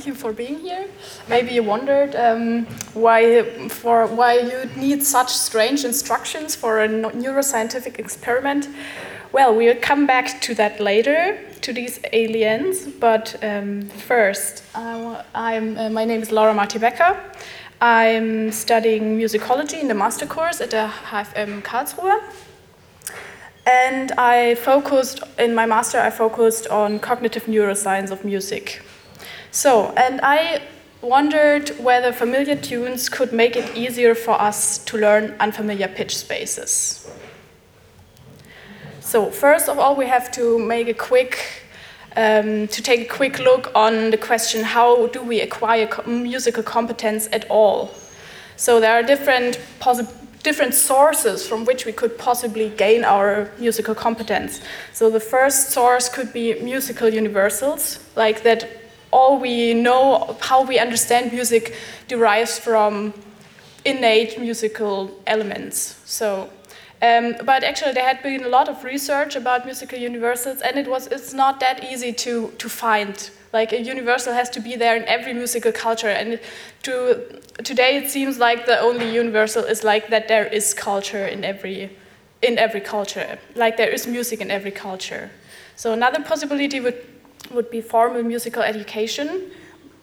thank you for being here. Maybe you wondered um, why, for, why you need such strange instructions for a neuroscientific experiment. Well, we'll come back to that later, to these aliens. But um, first, uh, I'm, uh, my name is Laura Marti Becker. I'm studying musicology in the master course at the HFM Karlsruhe. And I focused, in my master, I focused on cognitive neuroscience of music. So, and I wondered whether familiar tunes could make it easier for us to learn unfamiliar pitch spaces. So, first of all, we have to make a quick, um, to take a quick look on the question how do we acquire musical competence at all? So, there are different different sources from which we could possibly gain our musical competence. So the first source could be musical universals, like that all we know, how we understand music derives from innate musical elements. So, um, but actually there had been a lot of research about musical universals and it was, it's not that easy to, to find like a universal has to be there in every musical culture. And to, today it seems like the only universal is like that there is culture in every, in every culture, like there is music in every culture. So another possibility would, would be formal musical education.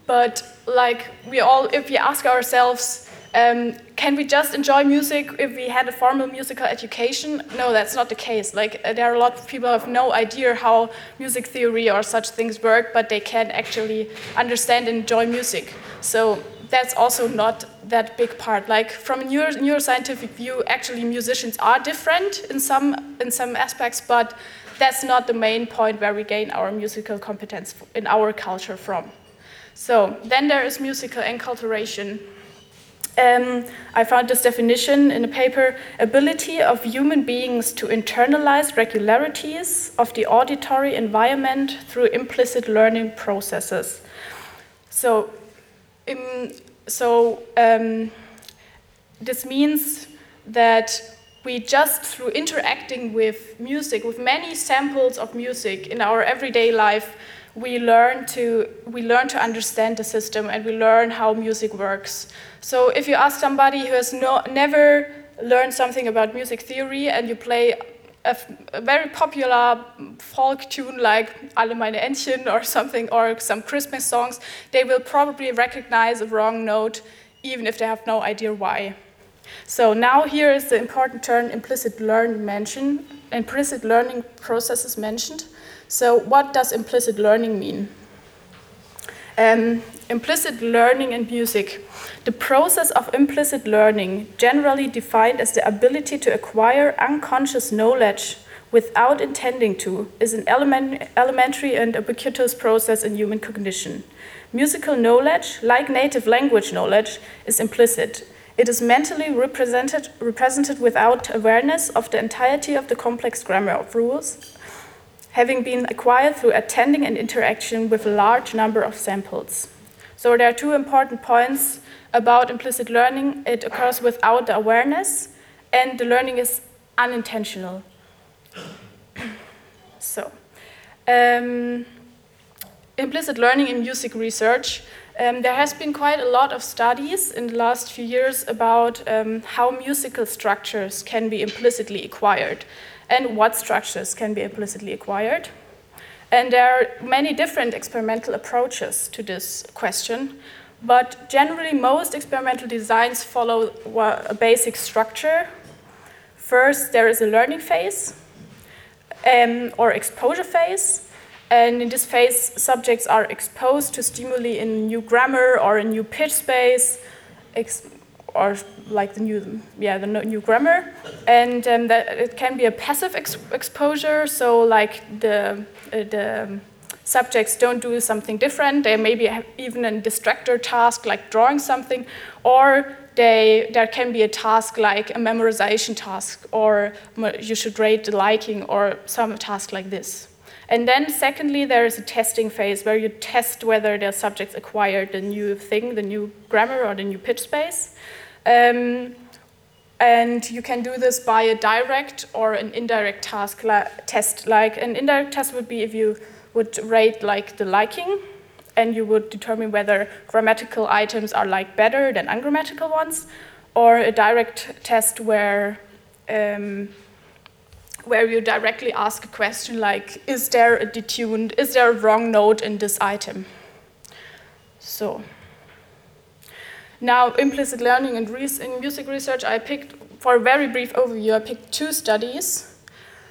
But like we all, if we ask ourselves, um, can we just enjoy music if we had a formal musical education? No, that's not the case. Like uh, there are a lot of people who have no idea how music theory or such things work, but they can actually understand and enjoy music. So that's also not that big part. Like from a neuro neuroscientific view, actually musicians are different in some in some aspects, but that's not the main point where we gain our musical competence in our culture from. So then there is musical enculturation. Um, I found this definition in a paper ability of human beings to internalize regularities of the auditory environment through implicit learning processes. So, so um, this means that we just through interacting with music, with many samples of music in our everyday life, we learn to we learn to understand the system and we learn how music works. So if you ask somebody who has no, never learned something about music theory and you play a, a, very popular folk tune like Alle meine Entchen or something, or some Christmas songs, they will probably recognize a wrong note even if they have no idea why. So now here is the important term implicit learning mentioned, implicit learning processes mentioned. So what does implicit learning mean? Um, implicit learning in music. The process of implicit learning, generally defined as the ability to acquire unconscious knowledge without intending to, is an element, elementary and ubiquitous process in human cognition. Musical knowledge, like native language knowledge, is implicit. It is mentally represented, represented without awareness of the entirety of the complex grammar of rules, having been acquired through attending and interaction with a large number of samples. So there are two important points about implicit learning. It occurs without the awareness, and the learning is unintentional. so, um, implicit learning in music research. Um, there has been quite a lot of studies in the last few years about um, how musical structures can be implicitly acquired and what structures can be implicitly acquired. And there are many different experimental approaches to this question, but generally most experimental designs follow a basic structure. First, there is a learning phase um, or exposure phase, and in this phase, subjects are exposed to stimuli in new grammar or a new pitch space, or like the new yeah the new grammar. And um, that it can be a passive ex exposure. So like the uh, the subjects don't do something different. They maybe have even a distractor task like drawing something or they there can be a task like a memorization task or you should rate the liking or some task like this and then secondly there is a testing phase where you test whether the subjects acquired the new thing the new grammar or the new pitch space um, and you can do this by a direct or an indirect task test. Like an indirect test would be if you would rate like the liking, and you would determine whether grammatical items are like better than ungrammatical ones, or a direct test where um, where you directly ask a question like, is there a detuned, is there a wrong note in this item? So now implicit learning and in music research, I picked, for a very brief overview, I picked two studies,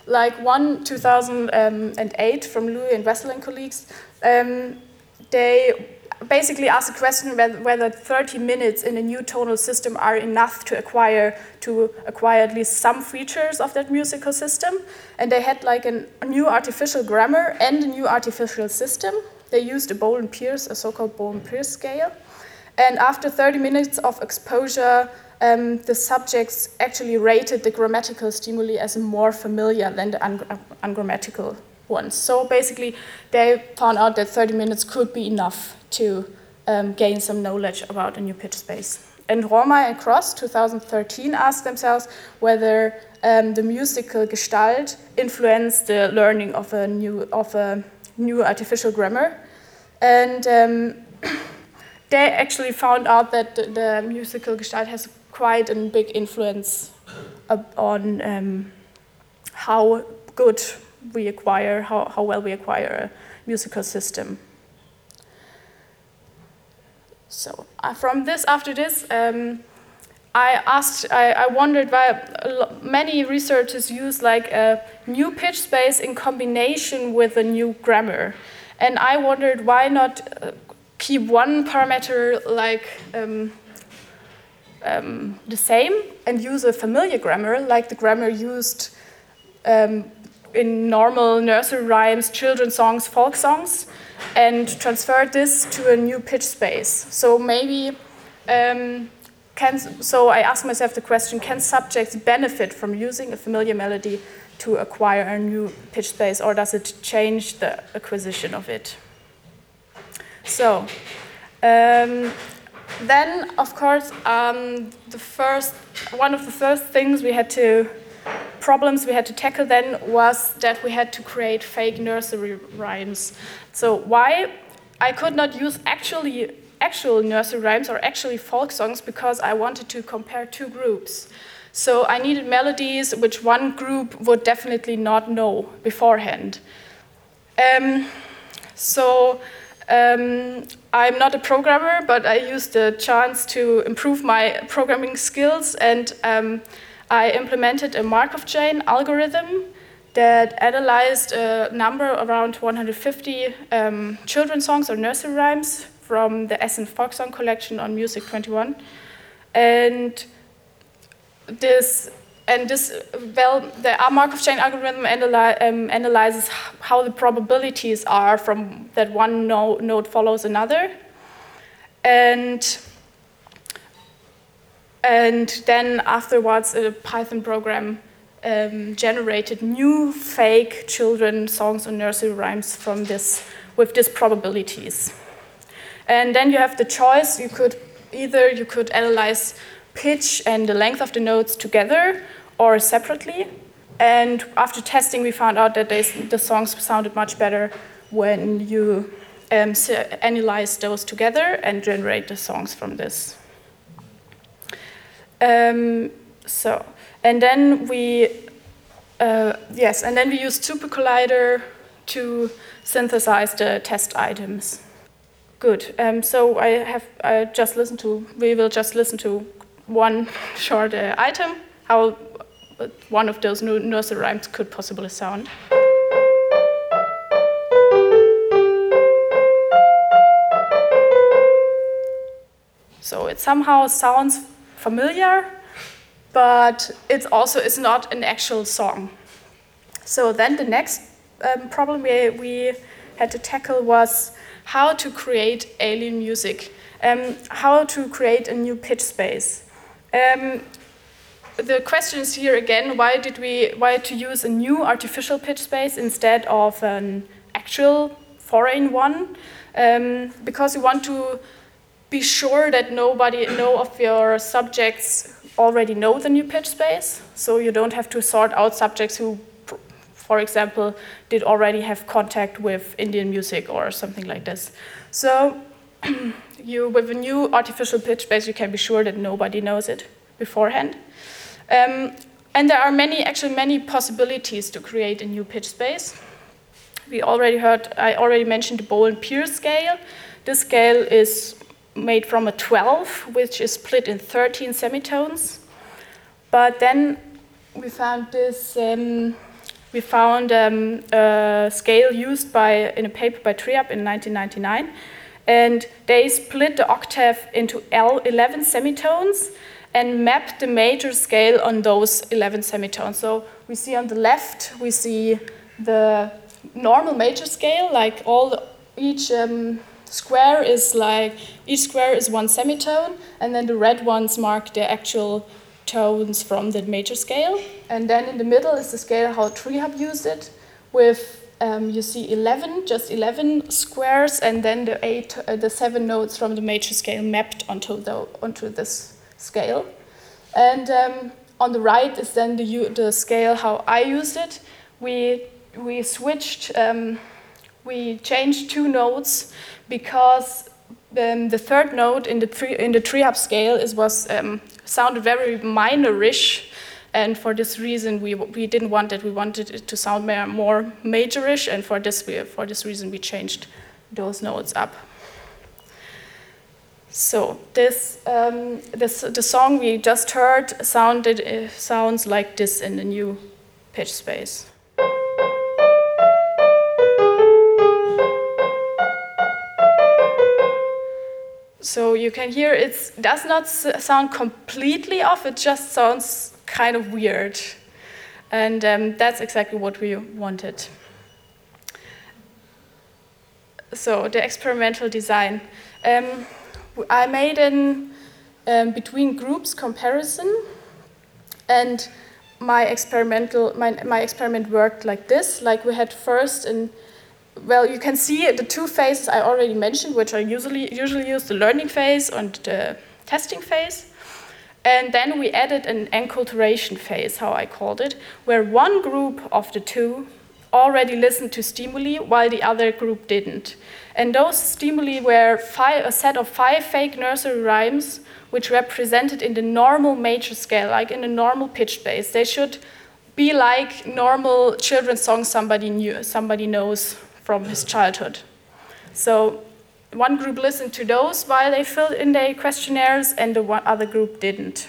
like one 2008 from Loui and Wessel and colleagues. Um, they basically asked the question whether, whether 30 minutes in a new tonal system are enough to acquire to acquire at least some features of that musical system. And they had like an, a new artificial grammar and a new artificial system. They used a Bohlen-Pierce, a so-called Bohlen-Pierce scale. And after 30 minutes of exposure, um, the subjects actually rated the grammatical stimuli as more familiar than the un ungrammatical ones. So basically, they found out that 30 minutes could be enough to um, gain some knowledge about a new pitch space. And Rohrmeier and Cross, 2013, asked themselves whether um, the musical gestalt influenced the learning of a new, of a new artificial grammar. And um, they actually found out that the, the, musical gestalt has quite a big influence on um, how good we acquire, how, how well we acquire a musical system. So uh, from this, after this, um, I asked, I, I, wondered why many researchers use like a new pitch space in combination with a new grammar. And I wondered why not uh, keep one parameter like um, um, the same and use a familiar grammar, like the grammar used um, in normal nursery rhymes, children's songs, folk songs, and transferred this to a new pitch space. So maybe, um, can, so I ask myself the question, can subjects benefit from using a familiar melody to acquire a new pitch space, or does it change the acquisition of it? So, um, then, of course, um, the first, one of the first things we had to problems we had to tackle then was that we had to create fake nursery rhymes. So why I could not use actually actual nursery rhymes or actually folk songs because I wanted to compare two groups. So I needed melodies which one group would definitely not know beforehand. Um, so um, I'm not a programmer, but I used the chance to improve my programming skills and um, I implemented a Markov chain algorithm that analyzed a number around 150 um, children's songs or nursery rhymes from the Essen Folk Song collection on music21. And this and this, well, the Markov chain algorithm analy um, analyzes how the probabilities are from that one no node follows another. And and then afterwards, a Python program um, generated new fake children songs and nursery rhymes from this with these probabilities. And then you have the choice. You could either you could analyze pitch and the length of the notes together or separately. And after testing, we found out that they, the songs sounded much better when you um, analyze those together and generate the songs from this. Um, so, and then we, uh, yes, and then we used SuperCollider to synthesize the test items. Good. Um, so I have I just listened to. We will just listen to one short uh, item. How one of those nursery rhymes could possibly sound. So it somehow sounds familiar, but it also is not an actual song. So then the next um, problem we, we had to tackle was how to create alien music, um, how to create a new pitch space. Um, the question is here again: Why did we? Why to use a new artificial pitch space instead of an actual foreign one? Um, because we want to be sure that nobody, no of your subjects already know the new pitch space, so you don't have to sort out subjects who for example, did already have contact with Indian music or something like this. So you, with a new artificial pitch space, you can be sure that nobody knows it beforehand. Um, and there are many, actually many possibilities to create a new pitch space. We already heard, I already mentioned the Bohlen Pierce scale. This scale is made from a 12, which is split in 13 semitones. But then we found this, um, we found um, a scale used by, in a paper by Trehub in 1999, and they split the octave into L 11 semitones and mapped the major scale on those 11 semitones. So we see on the left, we see the normal major scale, like all the, each um, square is like each square is one semitone, and then the red ones mark the actual tones from the major scale. And then in the middle is the scale how Trehub used it, with um, you see 11, just 11 squares, and then the eight, uh, the seven notes from the major scale mapped onto the onto this scale. And um, on the right is then the the scale how I used it. We we switched. Um, we changed two notes because um, the third note in the tree in the Trehub scale is was um, sounded very minorish, and for this reason we we didn't want it. We wanted it to sound more, more majorish, and for this we, for this reason we changed those notes up. So this, um, this the song we just heard sounded uh, sounds like this in the new pitch space. So you can hear it does not sound completely off, it just sounds kind of weird. And um, that's exactly what we wanted. So the experimental design. Um, I made an um, between groups comparison, and my experimental my, my experiment worked like this. Like we had first an well, you can see the two phases I already mentioned, which are usually usually used: the learning phase and the testing phase. And then we added an enculturation phase, how I called it, where one group of the two already listened to stimuli while the other group didn't. And those stimuli were five, a set of five fake nursery rhymes, which represented in the normal major scale, like in a normal pitch space. They should be like normal children's songs somebody knew, somebody knows from his childhood. So one group listened to those while they filled in their questionnaires, and the one other group didn't.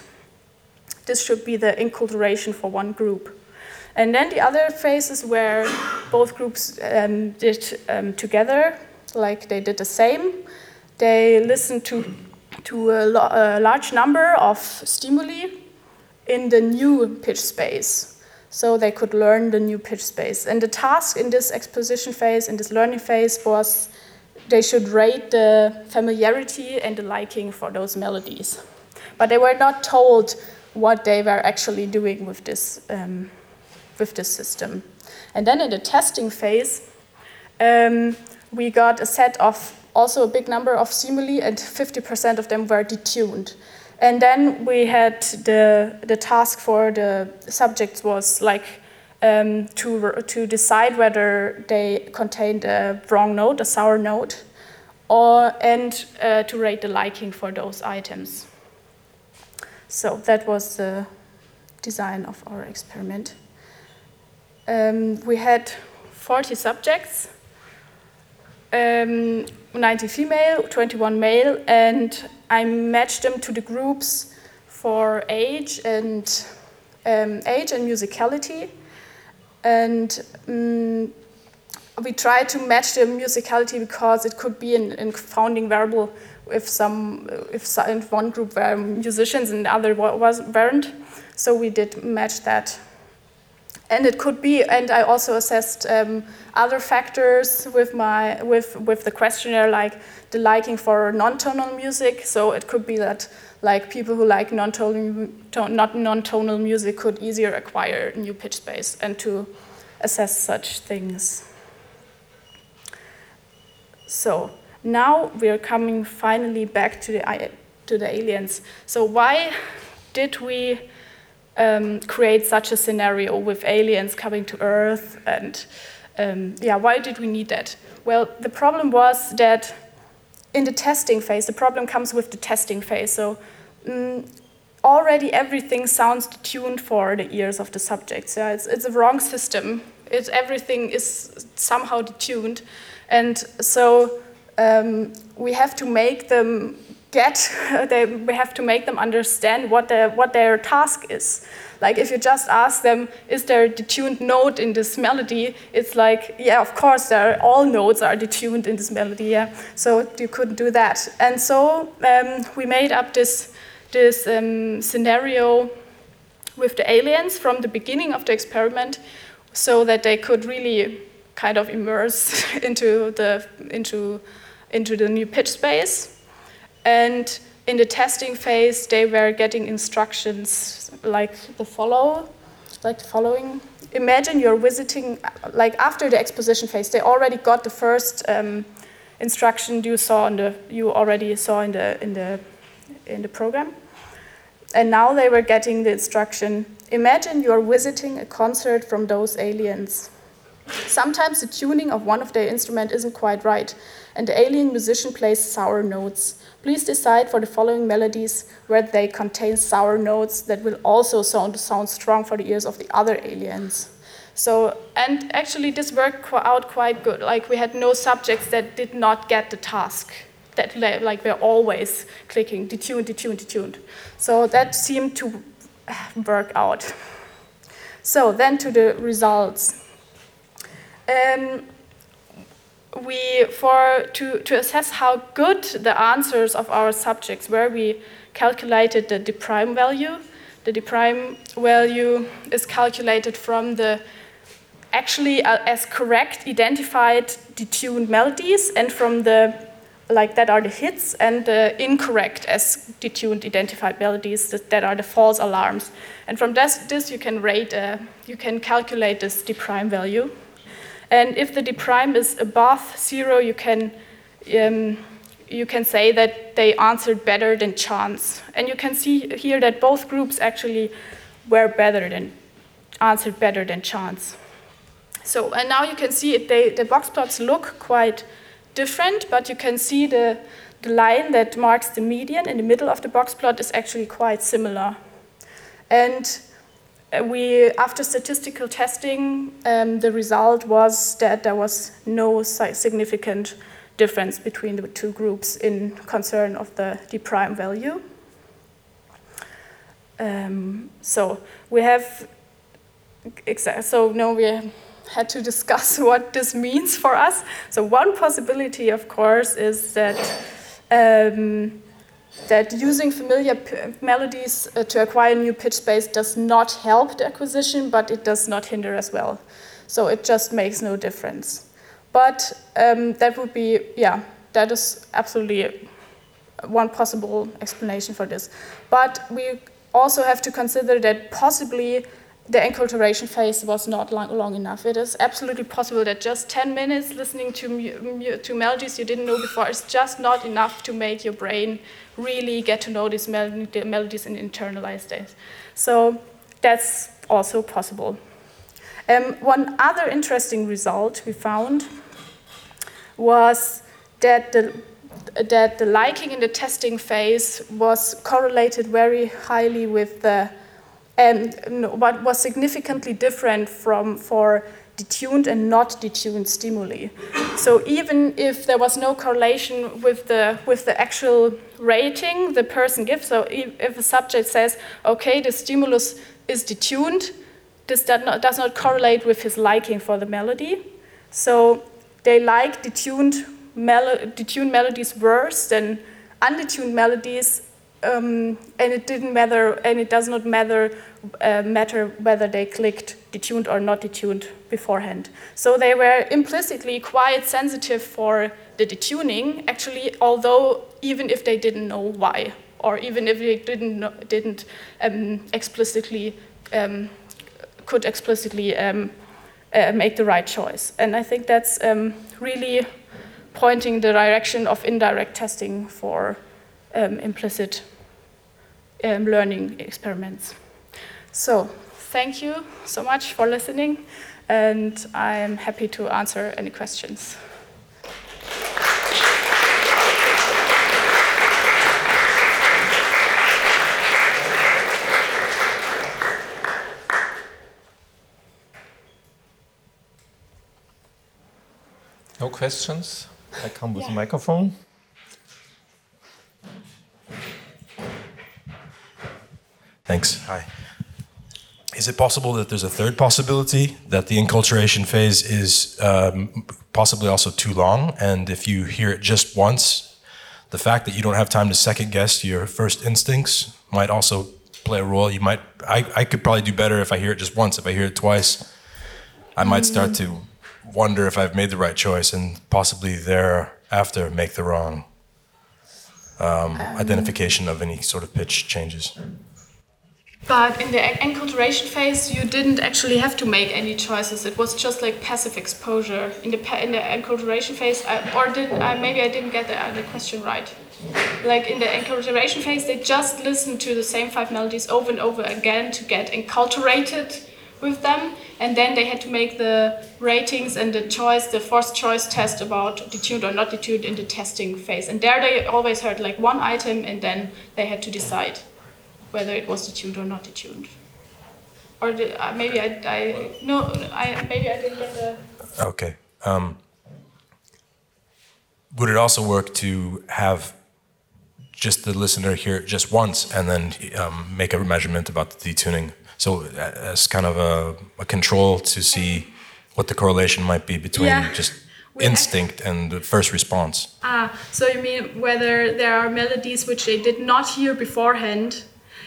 This should be the enculturation for one group. And then the other phases where both groups um, did um, together, like they did the same. They listened to, to a, a large number of stimuli in the new pitch space so they could learn the new pitch space. And the task in this exposition phase, in this learning phase, was they should rate the familiarity and the liking for those melodies. But they were not told what they were actually doing with this, um, with this system. And then in the testing phase, um, we got a set of also a big number of stimuli, and 50% of them were detuned. And then we had the, the task for the subjects was like um, to, to decide whether they contained a wrong note, a sour note, or, and uh, to rate the liking for those items. So that was the design of our experiment. Um, we had 40 subjects, um, 90 female, 21 male, and I matched them to the groups for age and um, age and musicality, and um, we tried to match the musicality because it could be an, an founding variable if some if some, one group were musicians and the other was weren't. So we did match that and it could be and i also assessed um, other factors with my with with the questionnaire like the liking for non-tonal music. So it could be that like people who like non-tonal not non-tonal music could easier acquire new pitch space and to assess such things. So now we are coming finally back to the to the aliens. So why did we um, create such a scenario with aliens coming to Earth? And um, yeah, why did we need that? Well, the problem was that in the testing phase, the problem comes with the testing phase. So um, already everything sounds tuned for the ears of the subjects. Yeah, it's, it's a wrong system. It's, everything is somehow detuned. And so um, we have to make them get, they, we have to make them understand what their, what their task is. Like if you just ask them, is there a detuned note in this melody? It's like, yeah, of course, there are, all notes are detuned in this melody, yeah. So you couldn't do that. And so um, we made up this, this um, scenario with the aliens from the beginning of the experiment so that they could really kind of immerse into the, into, into the new pitch space. And in the testing phase, they were getting instructions like the follow, like the following. Imagine you're visiting, like after the exposition phase, they already got the first um, instruction you saw in the, you already saw in the in the in the program, and now they were getting the instruction. Imagine you're visiting a concert from those aliens. Sometimes the tuning of one of their instrument isn't quite right, and the alien musician plays sour notes. Please decide for the following melodies whether they contain sour notes that will also sound, sound strong for the ears of the other aliens. So, and actually this worked out quite good. Like we had no subjects that did not get the task, that like were always clicking detuned, detuned, detuned. So that seemed to work out. So then to the results. Um, we, for, to, to assess how good the answers of our subjects were, we calculated the d prime value. The d prime value is calculated from the actually uh, as correct identified detuned melodies and from the like that are the hits and the incorrect as detuned identified melodies that, that are the false alarms and from this, this you can rate uh, you can calculate this d prime value and if the d prime is above zero, you can, um, you can say that they answered better than chance. And you can see here that both groups actually were better than, answered better than chance. So, and now you can see it, they, the box plots look quite different, but you can see the, the line that marks the median in the middle of the box plot is actually quite similar. And we, after statistical testing, um, the result was that there was no significant difference between the two groups in concern of the d prime value. Um, so we have, so now we had to discuss what this means for us. So one possibility, of course, is that um, that using familiar melodies uh, to acquire new pitch space does not help the acquisition, but it does not hinder as well. So it just makes no difference. But um, that would be, yeah, that is absolutely one possible explanation for this. But we also have to consider that possibly the enculturation phase was not long, long, enough. It is absolutely possible that just 10 minutes listening to, to melodies you didn't know before is just not enough to make your brain really get to know these mel melodies and internalize this. So that's also possible. Um, one other interesting result we found was that the, that the liking in the testing phase was correlated very highly with the and what was significantly different from for detuned and not detuned stimuli. So even if there was no correlation with the with the actual rating the person gives, so if a subject says, okay, the stimulus is detuned, this does not, does not correlate with his liking for the melody. So they like detuned, melo detuned melodies worse than undetuned melodies um, and it didn't matter, and it does not matter uh, matter whether they clicked detuned or not detuned beforehand. So they were implicitly quite sensitive for the detuning, actually, although even if they didn't know why, or even if they didn't didn't um, explicitly um, could explicitly um, uh, make the right choice. And I think that's um, really pointing the direction of indirect testing for um, implicit um, learning experiments. So, thank you so much for listening, and I'm happy to answer any questions. No questions? I come with yeah. a microphone. Thanks. Hi. Is it possible that there's a third possibility that the enculturation phase is um, possibly also too long? And if you hear it just once, the fact that you don't have time to second guess your first instincts might also play a role. You might, I, I could probably do better if I hear it just once. If I hear it twice, I might start to wonder if I've made the right choice and possibly thereafter make the wrong um, identification of any sort of pitch changes. But in the enculturation phase, you didn't actually have to make any choices. It was just like passive exposure in the in the enculturation phase. I, or did I, maybe I didn't get the, uh, the question right? Like in the enculturation phase, they just listened to the same five melodies over and over again to get enculturated with them, and then they had to make the ratings and the choice, the forced choice test about detuned or not detuned in the testing phase. And there they always heard like one item, and then they had to decide whether it was detuned or not detuned. Or did, uh, maybe I, I no, I maybe I didn't get the. Okay. Um, would it also work to have just the listener hear it just once and then um, make a measurement about the detuning? So uh, as kind of a, a, control to see what the correlation might be between yeah. just instinct and the first response. Ah, so you mean whether there are melodies which they did not hear beforehand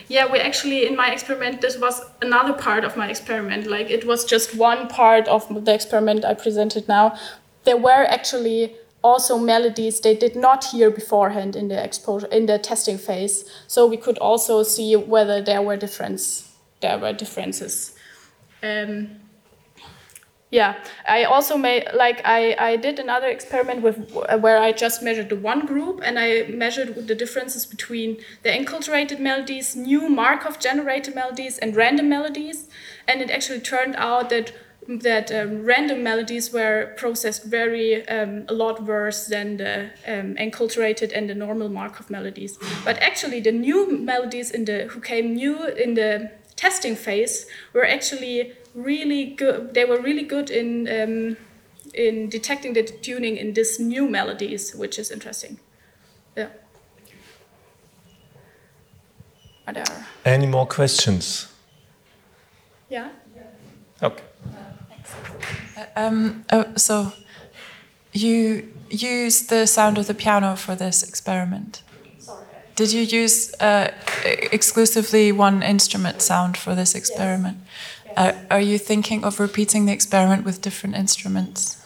yeah, we actually, in my experiment, this was another part of my experiment. Like it was just one part of the experiment I presented now. There were actually also melodies they did not hear beforehand in the exposure in the testing phase. So we could also see whether there were difference there were differences. Um, yeah, I also made like I, I did another experiment with where I just measured the one group and I measured the differences between the enculturated melodies, new Markov generated melodies, and random melodies, and it actually turned out that that um, random melodies were processed very um, a lot worse than the um, enculturated and the normal Markov melodies. But actually, the new melodies in the who came new in the testing phase were actually really good. They were really good in um, in detecting the tuning in these new melodies, which is interesting. Yeah. Are there any more questions? Yeah. Okay. Uh, um, oh, so you used the sound of the piano for this experiment. Sorry. Did you use uh, exclusively one instrument sound for this experiment? Yes. Uh, are you thinking of repeating the experiment with different instruments?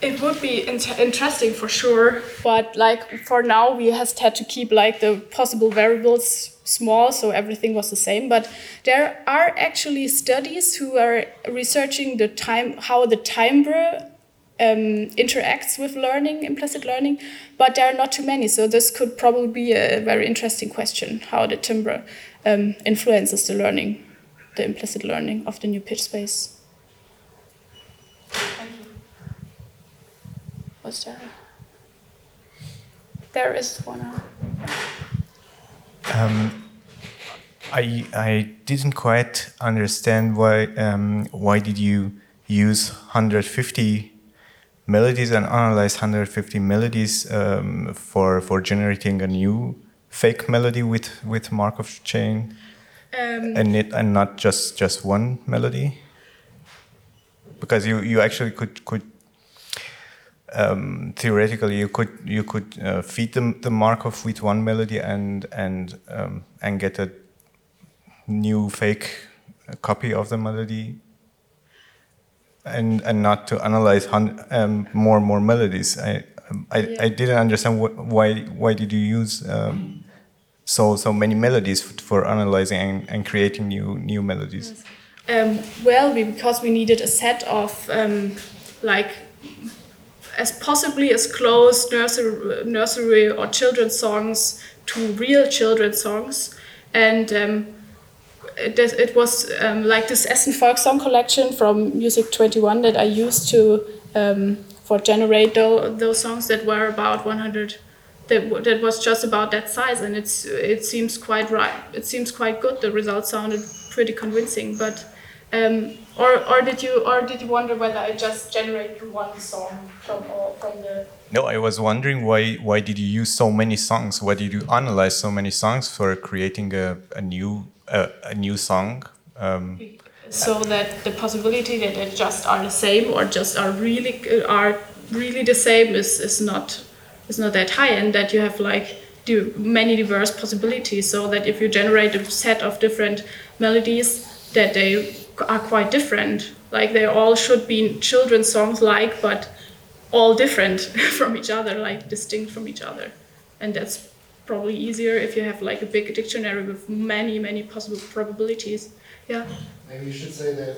It would be in interesting for sure, but like for now, we just had to keep like the possible variables small, so everything was the same. But there are actually studies who are researching the time how the timbre um, interacts with learning, implicit learning, but there are not too many. So this could probably be a very interesting question: how the timbre um, influences the learning the implicit learning of the new pitch space. Thank you. Was there? There is one. Um, I I didn't quite understand why um, why did you use 150 melodies and analyze 150 melodies um, for for generating a new fake melody with with Markov chain um, and it, and not just just one melody, because you you actually could could um, theoretically you could you could uh, feed the the Markov with one melody and and um, and get a new fake copy of the melody and and not to analyze um, more and more melodies. I I, yeah. I didn't understand what, why why did you use um, so so many melodies for analyzing and, and creating new new melodies? Um, well, we, because we needed a set of um, like as possibly as close nursery, nursery or children's songs to real children's songs, and um, it, it was um, like this Essen Folk Song collection from music21 that I used to um, for generate those, those songs that were about 100 that, that was just about that size and it's it seems quite right. It seems quite good. The results sounded pretty convincing but um, or, or did you or did you wonder whether I just generated one song from all from the no I was wondering why why did you use so many songs? Why did you analyze so many songs for creating a, a new uh, a new song? Um, so that the possibility that they just are the same or just are really are really the same is, is not is not that high and that you have like many diverse possibilities so that if you generate a set of different melodies that they are quite different. Like they all should be children's songs like but all different from each other like distinct from each other. And that's probably easier if you have like a big dictionary with many many possible probabilities. Yeah? Maybe you should say that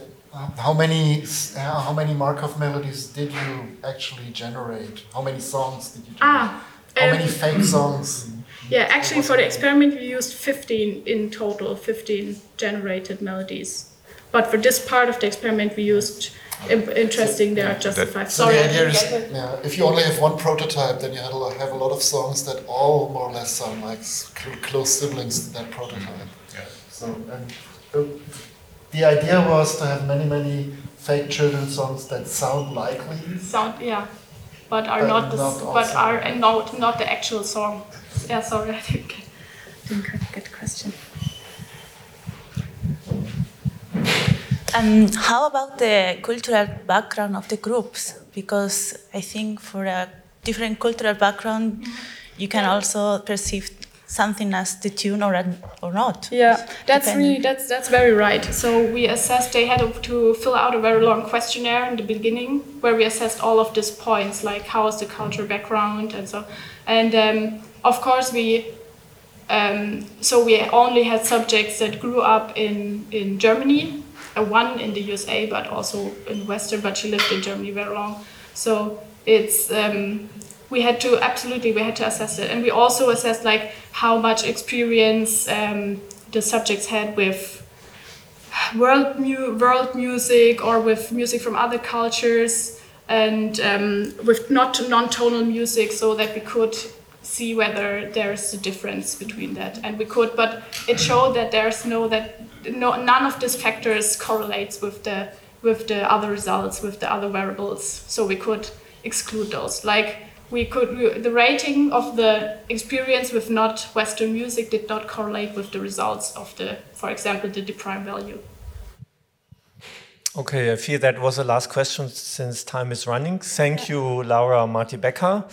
how many uh, how many Markov melodies did you actually generate? How many songs did you generate? Ah, how um, many fake songs? Yeah, actually for the experiment we used 15 in total, 15 generated melodies. But for this part of the experiment we used interesting so, there are just five. So Sorry, the idea is, yeah, if you only have one prototype, then you have a lot of songs that all more or less sound like close siblings to that prototype. Yeah. So and uh, the idea was to have many, many fake children songs that sound likely. Sound, yeah, but are not, the, not but are not not the actual song. Yeah, sorry, I didn't get, didn't get the question. Um, how about the cultural background of the groups? Because I think for a different cultural background, mm-hmm. you can also perceive something as the tune or or not. Yeah, that's depending. really that's that's very right. So we assessed. They had to fill out a very long questionnaire in the beginning where we assessed all of these points, like how is the cultural background and so. And um, of course we. Um, so we only had subjects that grew up in in Germany, uh, one in the USA, but also in Western. But she lived in Germany very long. So it's um, we had to absolutely we had to assess it. And we also assessed like how much experience um, the subjects had with world mu- world music or with music from other cultures and um, with not non-tonal music so that we could see whether there's a difference between that. And we could but it showed that there's no that no none of these factors correlates with the with the other results with the other variables. So we could exclude those. Like we could the rating of the experience with not Western music did not correlate with the results of the, for example, the, the prime value. Okay, I feel that was the last question since time is running. Thank you, Laura Marty Becker.